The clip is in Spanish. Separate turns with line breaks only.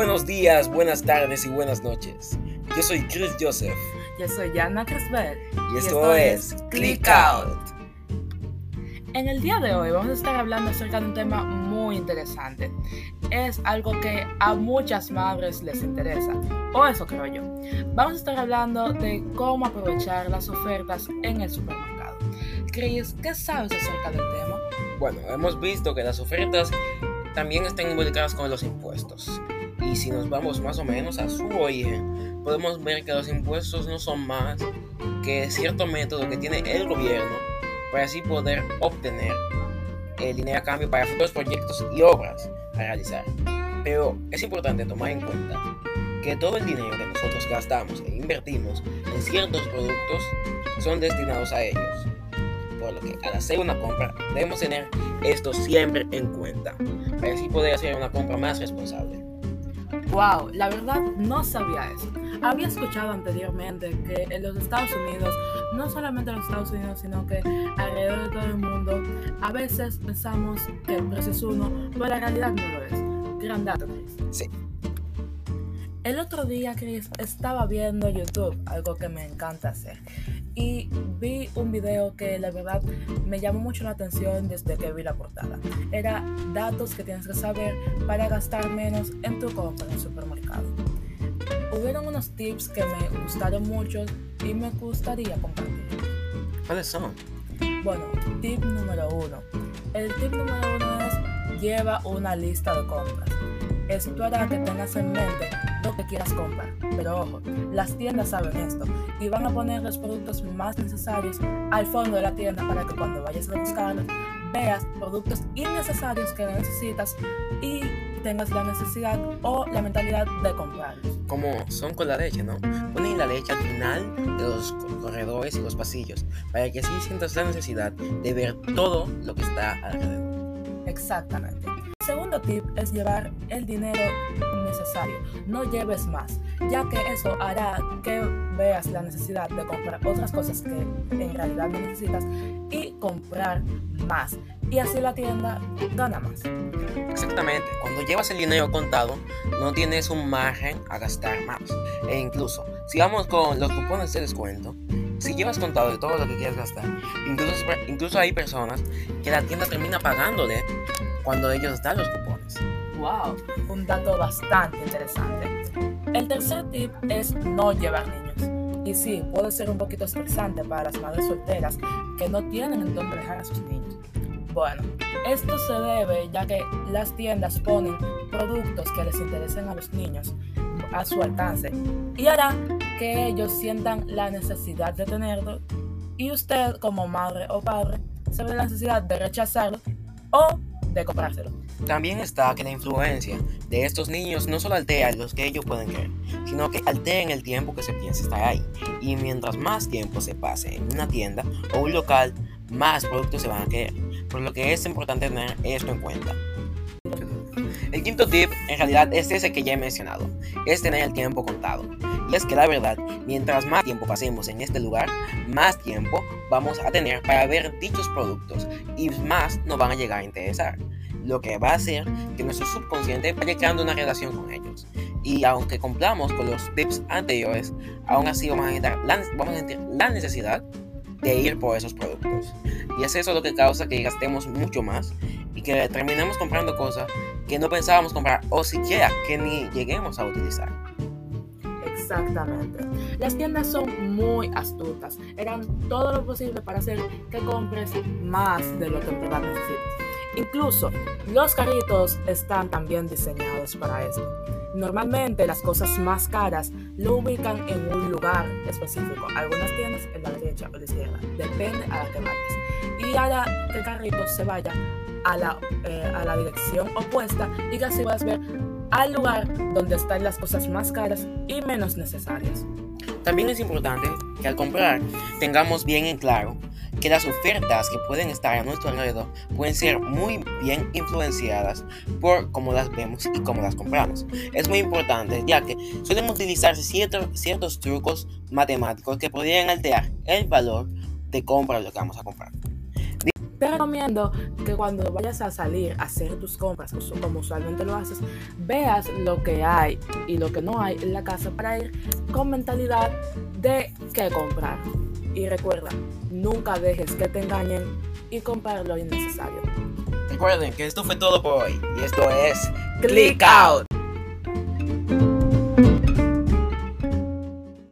Buenos días, buenas tardes y buenas noches. Yo soy Chris Joseph.
Yo soy Yana Cresbel.
Y esto, es Click Out.
En el día de hoy vamos a estar hablando acerca de un tema muy interesante. Es algo que a muchas madres les interesa, o eso creo yo. Vamos a estar hablando de cómo aprovechar las ofertas en el supermercado. Chris, ¿qué sabes acerca del tema?
Bueno, hemos visto que las ofertas también están involucradas con los impuestos. Y si nos vamos más o menos a su origen, podemos ver que los impuestos no son más que cierto método que tiene el gobierno para así poder obtener el dinero a cambio para futuros proyectos y obras a realizar. Pero es importante tomar en cuenta que todo el dinero que nosotros gastamos e invertimos en ciertos productos son destinados a ellos. Por lo que al hacer una compra debemos tener esto siempre en cuenta para así poder hacer una compra más responsable.
Wow, la verdad no sabía eso. Había escuchado anteriormente que en los Estados Unidos, no solamente en los Estados Unidos, sino que alrededor de todo el mundo, a veces pensamos que el precio es uno, pero la realidad no lo es. Gran dato, Chris.
Sí.
El otro día, Chris, estaba viendo YouTube, algo que me encanta hacer, y vi un video que la verdad me llamó mucho la atención desde que vi la portada. Era datos que tienes que saber para gastar menos en tu compra en el supermercado. Hubieron unos tips que me gustaron mucho y me gustaría compartir.
¿Cuáles son?
Bueno, tip número uno. El tip número uno es lleva una lista de compras. Esto hará que tengas en mente lo que quieras comprar. Pero ojo, las tiendas saben esto y van a poner los productos más necesarios al fondo de la tienda para que cuando vayas a buscarlos veas productos innecesarios que no necesitas y tengas la necesidad o la mentalidad de comprarlos.
Como son con la leche, ¿no? Ponen la leche al final de los corredores y los pasillos para que así sientas la necesidad de ver todo lo que está alrededor.
Exactamente. Segundo tip es llevar el dinero necesario. No lleves más, ya que eso hará que veas la necesidad de comprar otras cosas que en realidad no necesitas y comprar más. Y así la tienda gana más.
Exactamente, cuando llevas el dinero contado, no tienes un margen a gastar más. E incluso, si vamos con los cupones de descuento, si llevas contado de todo lo que quieres gastar, incluso, incluso hay personas que la tienda termina pagándole cuando ellos dan los cupones.
¡Wow! Un dato bastante interesante. El tercer tip es no llevar niños. Y sí, puede ser un poquito estresante para las madres solteras que no tienen en dónde dejar a sus niños. Bueno, esto se debe ya que las tiendas ponen productos que les interesen a los niños a su alcance y hará que ellos sientan la necesidad de tenerlo y usted como madre o padre se ve la necesidad de rechazarlo o de comprárselo.
También está que la influencia de estos niños no solo altera los que ellos pueden querer, sino que altera en el tiempo que se piensa estar ahí. Y mientras más tiempo se pase en una tienda o un local, más productos se van a querer. Por lo que es importante tener esto en cuenta. El quinto tip en realidad es ese que ya he mencionado, es tener el tiempo contado. Y es que la verdad, mientras más tiempo pasemos en este lugar, más tiempo vamos a tener para ver dichos productos y más nos van a llegar a interesar. Lo que va a hacer que nuestro subconsciente vaya creando una relación con ellos. Y aunque cumplamos con los tips anteriores, aún así vamos a, la, vamos a sentir la necesidad de ir por esos productos. Y es eso lo que causa que gastemos mucho más y que terminemos comprando cosas que no pensábamos comprar o siquiera que ni lleguemos a utilizar.
Exactamente. Las tiendas son muy astutas. Eran todo lo posible para hacer que compres más de lo que en verdad necesitas. Incluso los carritos están también diseñados para esto. Normalmente las cosas más caras lo ubican en un lugar específico. Algunas tiendas en la derecha o la izquierda. Depende a la que vayas. Y hará que el carrito se vaya a la, eh, a la dirección opuesta y que así a ver al lugar donde están las cosas más caras y menos necesarias.
También es importante que al comprar tengamos bien en claro que las ofertas que pueden estar a nuestro alrededor pueden ser muy bien influenciadas por cómo las vemos y cómo las compramos. Es muy importante ya que suelen utilizarse ciertos, ciertos trucos matemáticos que podrían alterar el valor de compra de lo que vamos a comprar.
Te recomiendo que cuando vayas a salir a hacer tus compras, como usualmente lo haces, veas lo que hay y lo que no hay en la casa para ir con mentalidad de qué comprar. Y recuerda, nunca dejes que te engañen y comprar lo innecesario.
Recuerden que esto fue todo por hoy y esto es
Click Out.